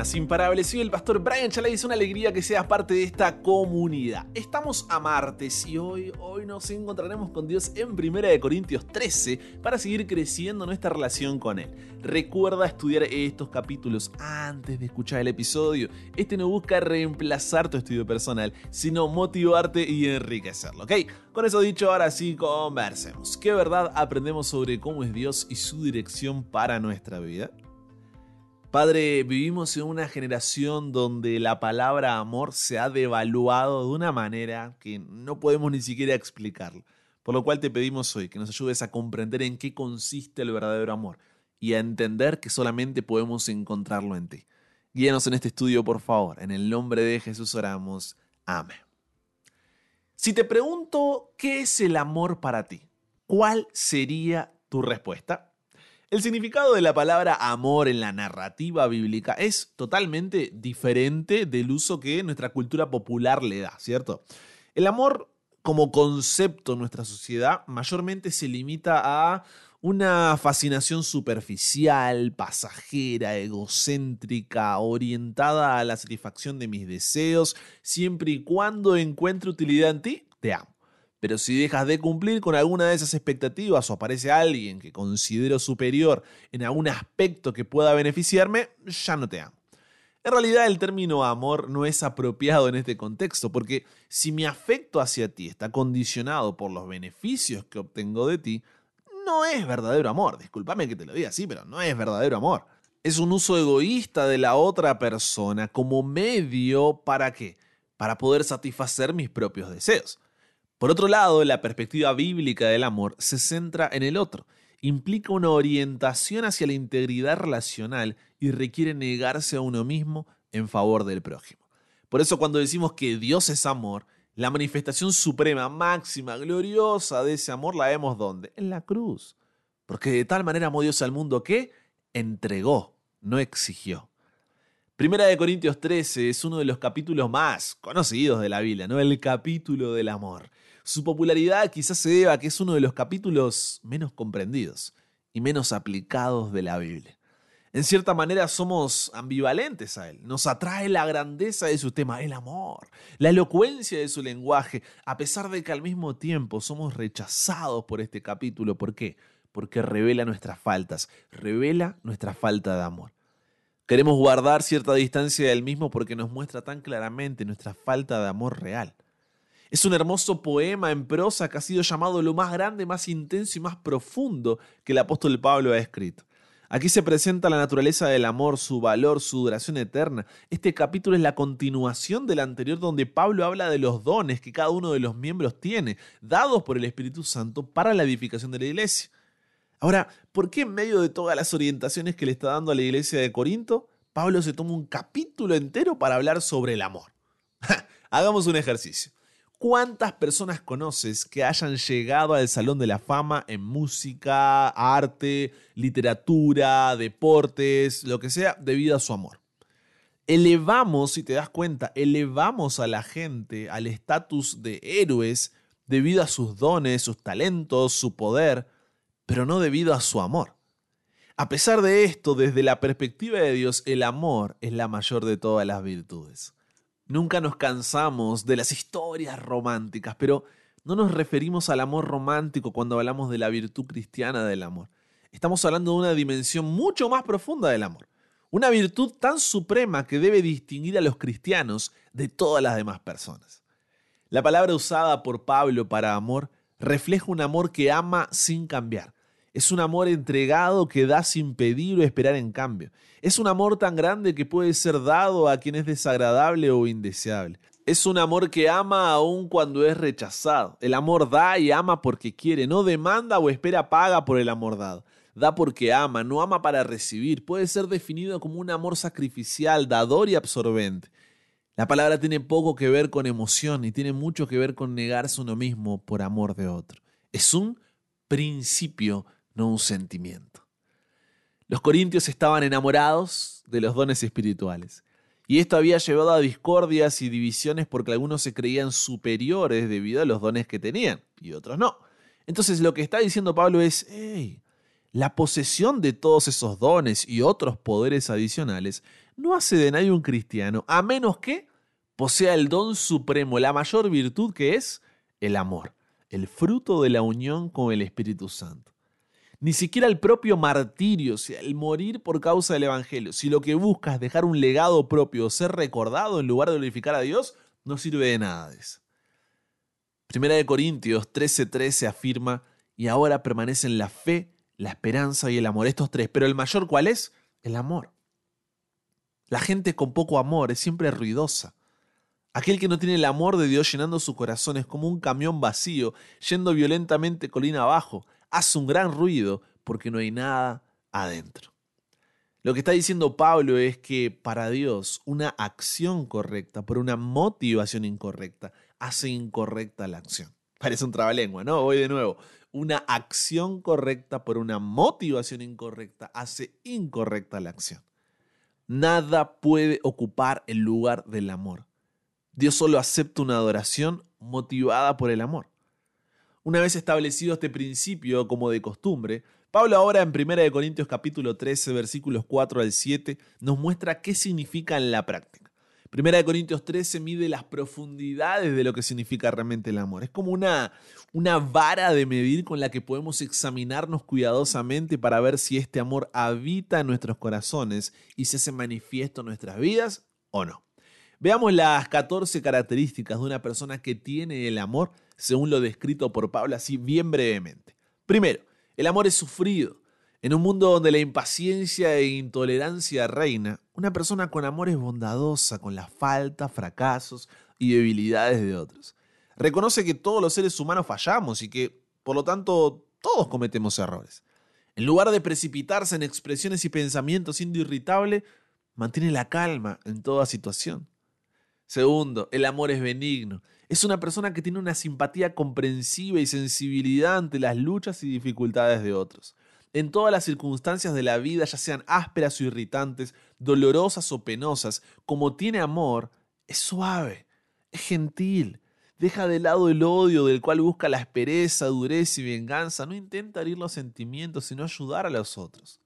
buenas, imparables. Soy el pastor Brian Chalai y es una alegría que seas parte de esta comunidad. Estamos a martes y hoy, hoy nos encontraremos con Dios en 1 Corintios 13 para seguir creciendo nuestra relación con Él. Recuerda estudiar estos capítulos antes de escuchar el episodio. Este no busca reemplazar tu estudio personal, sino motivarte y enriquecerlo, ¿ok? Con eso dicho, ahora sí conversemos. ¿Qué verdad aprendemos sobre cómo es Dios y su dirección para nuestra vida? Padre, vivimos en una generación donde la palabra amor se ha devaluado de una manera que no podemos ni siquiera explicarlo. Por lo cual te pedimos hoy que nos ayudes a comprender en qué consiste el verdadero amor y a entender que solamente podemos encontrarlo en ti. Guíanos en este estudio, por favor. En el nombre de Jesús oramos. Amén. Si te pregunto qué es el amor para ti, ¿cuál sería tu respuesta? El significado de la palabra amor en la narrativa bíblica es totalmente diferente del uso que nuestra cultura popular le da, ¿cierto? El amor como concepto en nuestra sociedad mayormente se limita a una fascinación superficial, pasajera, egocéntrica, orientada a la satisfacción de mis deseos, siempre y cuando encuentre utilidad en ti, te amo. Pero si dejas de cumplir con alguna de esas expectativas o aparece alguien que considero superior en algún aspecto que pueda beneficiarme, ya no te amo. En realidad el término amor no es apropiado en este contexto, porque si mi afecto hacia ti está condicionado por los beneficios que obtengo de ti, no es verdadero amor. Discúlpame que te lo diga así, pero no es verdadero amor. Es un uso egoísta de la otra persona como medio para qué? Para poder satisfacer mis propios deseos. Por otro lado, la perspectiva bíblica del amor se centra en el otro, implica una orientación hacia la integridad relacional y requiere negarse a uno mismo en favor del prójimo. Por eso cuando decimos que Dios es amor, la manifestación suprema, máxima, gloriosa de ese amor la vemos ¿dónde? En la cruz. Porque de tal manera amó Dios al mundo que entregó, no exigió. Primera de Corintios 13 es uno de los capítulos más conocidos de la Biblia, ¿no? El capítulo del amor. Su popularidad quizás se deba a que es uno de los capítulos menos comprendidos y menos aplicados de la Biblia. En cierta manera somos ambivalentes a él. Nos atrae la grandeza de su tema, el amor, la elocuencia de su lenguaje, a pesar de que al mismo tiempo somos rechazados por este capítulo. ¿Por qué? Porque revela nuestras faltas, revela nuestra falta de amor. Queremos guardar cierta distancia del mismo porque nos muestra tan claramente nuestra falta de amor real. Es un hermoso poema en prosa que ha sido llamado lo más grande, más intenso y más profundo que el apóstol Pablo ha escrito. Aquí se presenta la naturaleza del amor, su valor, su duración eterna. Este capítulo es la continuación del anterior donde Pablo habla de los dones que cada uno de los miembros tiene, dados por el Espíritu Santo para la edificación de la iglesia. Ahora, ¿por qué en medio de todas las orientaciones que le está dando a la iglesia de Corinto, Pablo se toma un capítulo entero para hablar sobre el amor? Hagamos un ejercicio. ¿Cuántas personas conoces que hayan llegado al Salón de la Fama en música, arte, literatura, deportes, lo que sea, debido a su amor? Elevamos, si te das cuenta, elevamos a la gente al estatus de héroes debido a sus dones, sus talentos, su poder, pero no debido a su amor. A pesar de esto, desde la perspectiva de Dios, el amor es la mayor de todas las virtudes. Nunca nos cansamos de las historias románticas, pero no nos referimos al amor romántico cuando hablamos de la virtud cristiana del amor. Estamos hablando de una dimensión mucho más profunda del amor. Una virtud tan suprema que debe distinguir a los cristianos de todas las demás personas. La palabra usada por Pablo para amor refleja un amor que ama sin cambiar, es un amor entregado que da sin pedir o esperar en cambio. Es un amor tan grande que puede ser dado a quien es desagradable o indeseable. Es un amor que ama aun cuando es rechazado. El amor da y ama porque quiere, no demanda o espera paga por el amor dado. Da porque ama, no ama para recibir. Puede ser definido como un amor sacrificial, dador y absorbente. La palabra tiene poco que ver con emoción y tiene mucho que ver con negarse uno mismo por amor de otro. Es un principio no un sentimiento. Los corintios estaban enamorados de los dones espirituales. Y esto había llevado a discordias y divisiones porque algunos se creían superiores debido a los dones que tenían y otros no. Entonces lo que está diciendo Pablo es, La posesión de todos esos dones y otros poderes adicionales no hace de nadie un cristiano, a menos que posea el don supremo, la mayor virtud que es el amor, el fruto de la unión con el Espíritu Santo. Ni siquiera el propio martirio, el morir por causa del Evangelio, si lo que buscas es dejar un legado propio ser recordado en lugar de glorificar a Dios, no sirve de nada de. Primera de Corintios 13:13 afirma, y ahora permanecen la fe, la esperanza y el amor. Estos tres. Pero el mayor, ¿cuál es? El amor. La gente con poco amor es siempre ruidosa. Aquel que no tiene el amor de Dios llenando su corazón es como un camión vacío, yendo violentamente colina abajo. Hace un gran ruido porque no hay nada adentro. Lo que está diciendo Pablo es que para Dios una acción correcta por una motivación incorrecta hace incorrecta la acción. Parece un trabalengua, ¿no? Voy de nuevo. Una acción correcta por una motivación incorrecta hace incorrecta la acción. Nada puede ocupar el lugar del amor. Dios solo acepta una adoración motivada por el amor. Una vez establecido este principio como de costumbre, Pablo ahora en 1 Corintios capítulo 13 versículos 4 al 7 nos muestra qué significa en la práctica. Primera de Corintios 13 mide las profundidades de lo que significa realmente el amor. Es como una, una vara de medir con la que podemos examinarnos cuidadosamente para ver si este amor habita en nuestros corazones y se manifiesta en nuestras vidas o no. Veamos las 14 características de una persona que tiene el amor, según lo descrito por Pablo así bien brevemente. Primero, el amor es sufrido. En un mundo donde la impaciencia e intolerancia reina, una persona con amor es bondadosa con la falta, fracasos y debilidades de otros. Reconoce que todos los seres humanos fallamos y que, por lo tanto, todos cometemos errores. En lugar de precipitarse en expresiones y pensamientos siendo irritable, mantiene la calma en toda situación. Segundo, el amor es benigno. Es una persona que tiene una simpatía comprensiva y sensibilidad ante las luchas y dificultades de otros en todas las circunstancias de la vida, ya sean ásperas o irritantes, dolorosas o penosas, como tiene amor, es suave, es gentil, deja de lado el odio del cual busca la aspereza, dureza y venganza, no intenta herir los sentimientos, sino ayudar a los otros.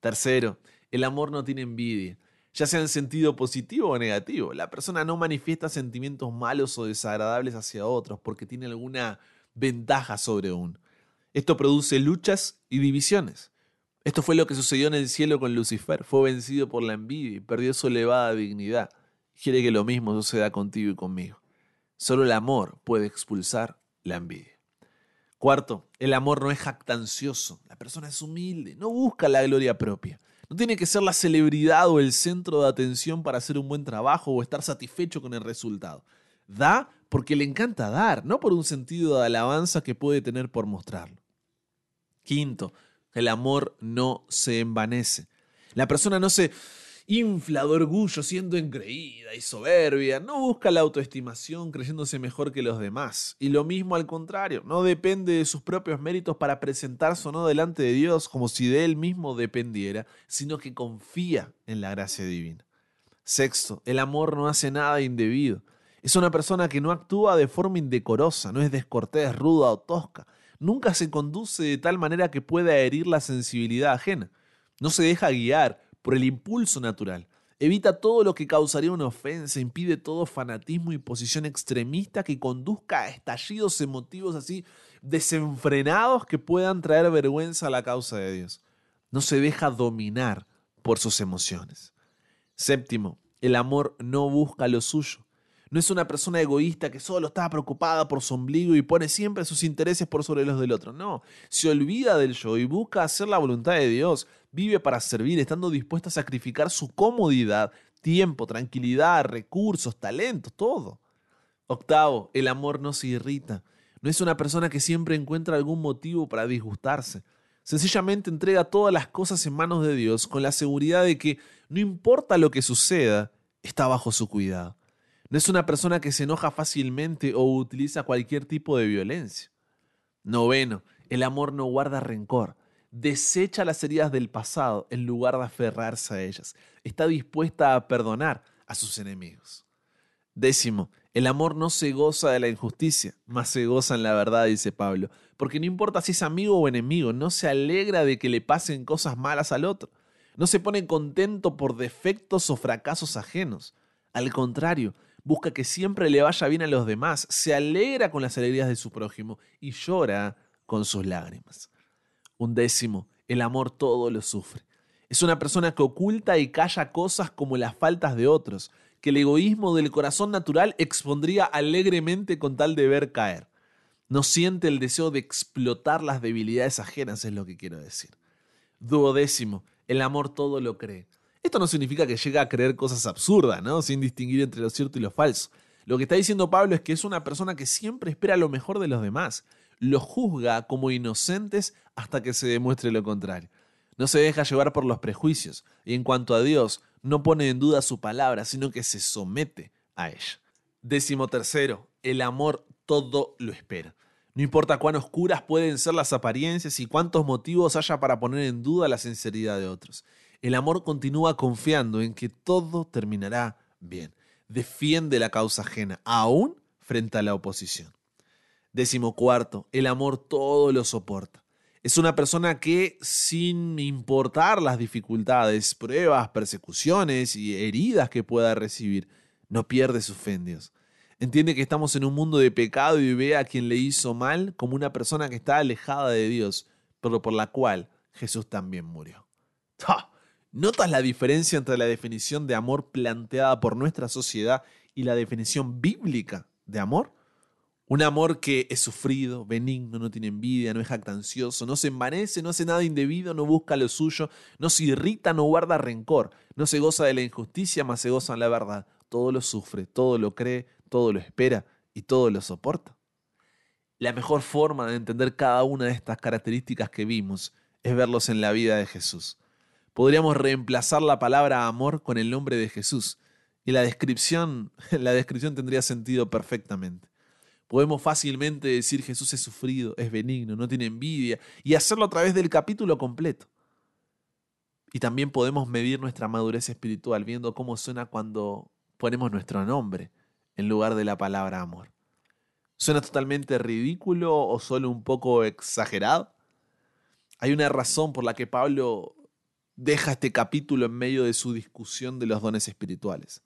Tercero, el amor no tiene envidia, ya sea en sentido positivo o negativo. La persona no manifiesta sentimientos malos o desagradables hacia otros porque tiene alguna ventaja sobre uno. Esto produce luchas y divisiones. Esto fue lo que sucedió en el cielo con Lucifer. Fue vencido por la envidia y perdió su elevada dignidad. Quiere que lo mismo suceda contigo y conmigo. Solo el amor puede expulsar la envidia. Cuarto, el amor no es jactancioso. La persona es humilde, no busca la gloria propia. No tiene que ser la celebridad o el centro de atención para hacer un buen trabajo o estar satisfecho con el resultado. Da porque le encanta dar, no por un sentido de alabanza que puede tener por mostrarlo. Quinto, el amor no se envanece. La persona no se infla de orgullo siendo engreída y soberbia, no busca la autoestimación creyéndose mejor que los demás. Y lo mismo al contrario, no depende de sus propios méritos para presentarse o no delante de Dios como si de él mismo dependiera, sino que confía en la gracia divina. Sexto, el amor no hace nada indebido. Es una persona que no actúa de forma indecorosa, no es descortés, ruda o tosca nunca se conduce de tal manera que pueda herir la sensibilidad ajena. No se deja guiar por el impulso natural. Evita todo lo que causaría una ofensa, impide todo fanatismo y posición extremista que conduzca a estallidos emotivos así desenfrenados que puedan traer vergüenza a la causa de Dios. No se deja dominar por sus emociones. Séptimo, el amor no busca lo suyo. No es una persona egoísta que solo está preocupada por su ombligo y pone siempre sus intereses por sobre los del otro. No, se olvida del yo y busca hacer la voluntad de Dios. Vive para servir, estando dispuesta a sacrificar su comodidad, tiempo, tranquilidad, recursos, talentos, todo. Octavo, el amor no se irrita. No es una persona que siempre encuentra algún motivo para disgustarse. Sencillamente entrega todas las cosas en manos de Dios con la seguridad de que no importa lo que suceda, está bajo su cuidado. No es una persona que se enoja fácilmente o utiliza cualquier tipo de violencia. Noveno, el amor no guarda rencor. Desecha las heridas del pasado en lugar de aferrarse a ellas. Está dispuesta a perdonar a sus enemigos. Décimo, El amor no se goza de la injusticia, más se goza en la verdad, dice Pablo. Porque no importa si es amigo o enemigo, no se alegra de que le pasen cosas malas al otro. No se pone contento por defectos o fracasos ajenos. Al contrario, busca que siempre le vaya bien a los demás, se alegra con las alegrías de su prójimo y llora con sus lágrimas. Un décimo, el amor todo lo sufre. Es una persona que oculta y calla cosas como las faltas de otros, que el egoísmo del corazón natural expondría alegremente con tal de ver caer. No siente el deseo de explotar las debilidades ajenas, es lo que quiero decir. Duodécimo, el amor todo lo cree. Esto no significa que llegue a creer cosas absurdas, ¿no? Sin distinguir entre lo cierto y lo falso. Lo que está diciendo Pablo es que es una persona que siempre espera lo mejor de los demás. Los juzga como inocentes hasta que se demuestre lo contrario. No se deja llevar por los prejuicios y en cuanto a Dios, no pone en duda su palabra, sino que se somete a ella. Décimo tercero, el amor todo lo espera. No importa cuán oscuras pueden ser las apariencias y cuántos motivos haya para poner en duda la sinceridad de otros. El amor continúa confiando en que todo terminará bien. Defiende la causa ajena, aún frente a la oposición. Décimo cuarto, el amor todo lo soporta. Es una persona que, sin importar las dificultades, pruebas, persecuciones y heridas que pueda recibir, no pierde su fe. Entiende que estamos en un mundo de pecado y ve a quien le hizo mal como una persona que está alejada de Dios, pero por la cual Jesús también murió. ¿Notas la diferencia entre la definición de amor planteada por nuestra sociedad y la definición bíblica de amor? Un amor que es sufrido, benigno, no tiene envidia, no es jactancioso, no se envanece, no hace nada indebido, no busca lo suyo, no se irrita, no guarda rencor, no se goza de la injusticia, más se goza en la verdad. Todo lo sufre, todo lo cree, todo lo espera y todo lo soporta. La mejor forma de entender cada una de estas características que vimos es verlos en la vida de Jesús. Podríamos reemplazar la palabra amor con el nombre de Jesús y la descripción, la descripción tendría sentido perfectamente. Podemos fácilmente decir Jesús es sufrido, es benigno, no tiene envidia, y hacerlo a través del capítulo completo. Y también podemos medir nuestra madurez espiritual viendo cómo suena cuando ponemos nuestro nombre en lugar de la palabra amor. ¿Suena totalmente ridículo o solo un poco exagerado? Hay una razón por la que Pablo deja este capítulo en medio de su discusión de los dones espirituales.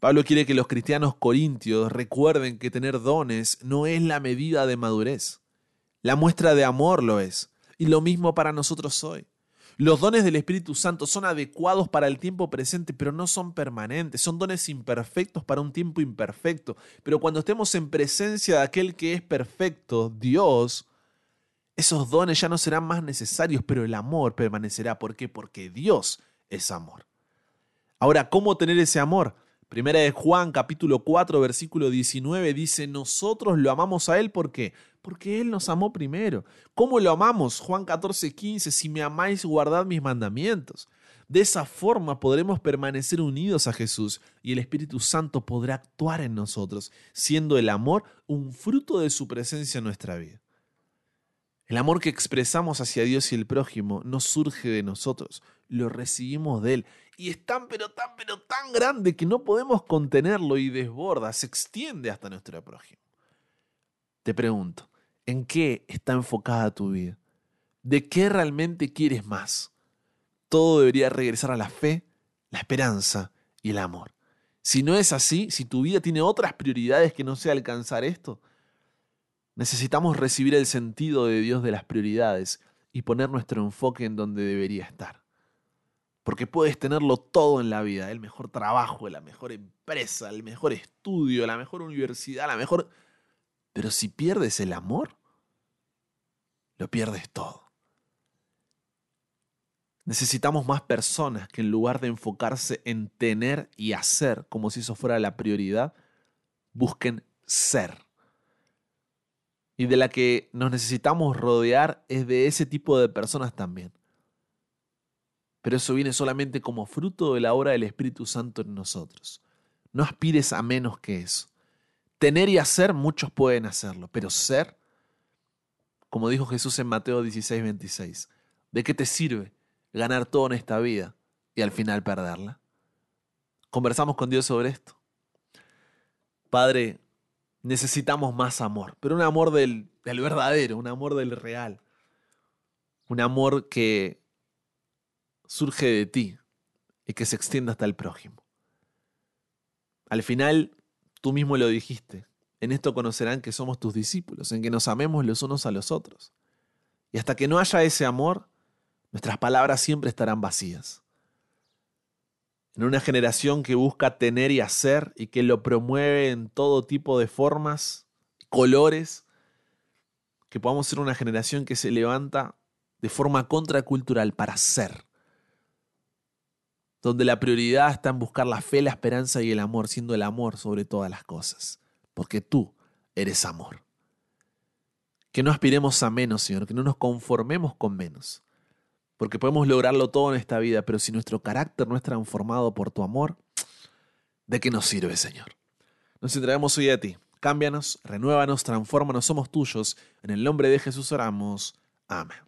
Pablo quiere que los cristianos corintios recuerden que tener dones no es la medida de madurez. La muestra de amor lo es. Y lo mismo para nosotros hoy. Los dones del Espíritu Santo son adecuados para el tiempo presente, pero no son permanentes. Son dones imperfectos para un tiempo imperfecto. Pero cuando estemos en presencia de aquel que es perfecto, Dios, esos dones ya no serán más necesarios, pero el amor permanecerá. ¿Por qué? Porque Dios es amor. Ahora, ¿cómo tener ese amor? Primera de Juan capítulo 4 versículo 19 dice, nosotros lo amamos a Él, ¿por qué? Porque Él nos amó primero. ¿Cómo lo amamos? Juan 14, 15, si me amáis, guardad mis mandamientos. De esa forma podremos permanecer unidos a Jesús y el Espíritu Santo podrá actuar en nosotros, siendo el amor un fruto de su presencia en nuestra vida. El amor que expresamos hacia Dios y el prójimo no surge de nosotros, lo recibimos de Él. Y es tan, pero tan, pero tan grande que no podemos contenerlo y desborda, se extiende hasta nuestro prójimo. Te pregunto, ¿en qué está enfocada tu vida? ¿De qué realmente quieres más? Todo debería regresar a la fe, la esperanza y el amor. Si no es así, si tu vida tiene otras prioridades que no sea alcanzar esto, necesitamos recibir el sentido de Dios de las prioridades y poner nuestro enfoque en donde debería estar. Porque puedes tenerlo todo en la vida, el mejor trabajo, la mejor empresa, el mejor estudio, la mejor universidad, la mejor... Pero si pierdes el amor, lo pierdes todo. Necesitamos más personas que en lugar de enfocarse en tener y hacer como si eso fuera la prioridad, busquen ser. Y de la que nos necesitamos rodear es de ese tipo de personas también pero eso viene solamente como fruto de la obra del Espíritu Santo en nosotros. No aspires a menos que eso. Tener y hacer, muchos pueden hacerlo, pero ser, como dijo Jesús en Mateo 16, 26, ¿de qué te sirve ganar todo en esta vida y al final perderla? Conversamos con Dios sobre esto. Padre, necesitamos más amor, pero un amor del, del verdadero, un amor del real, un amor que surge de ti y que se extienda hasta el prójimo. Al final, tú mismo lo dijiste, en esto conocerán que somos tus discípulos, en que nos amemos los unos a los otros. Y hasta que no haya ese amor, nuestras palabras siempre estarán vacías. En una generación que busca tener y hacer y que lo promueve en todo tipo de formas, colores, que podamos ser una generación que se levanta de forma contracultural para ser. Donde la prioridad está en buscar la fe, la esperanza y el amor, siendo el amor sobre todas las cosas. Porque tú eres amor. Que no aspiremos a menos, Señor, que no nos conformemos con menos. Porque podemos lograrlo todo en esta vida, pero si nuestro carácter no es transformado por tu amor, ¿de qué nos sirve, Señor? Nos entregamos hoy a ti. Cámbianos, renuévanos, transfórmanos, somos tuyos. En el nombre de Jesús oramos. Amén.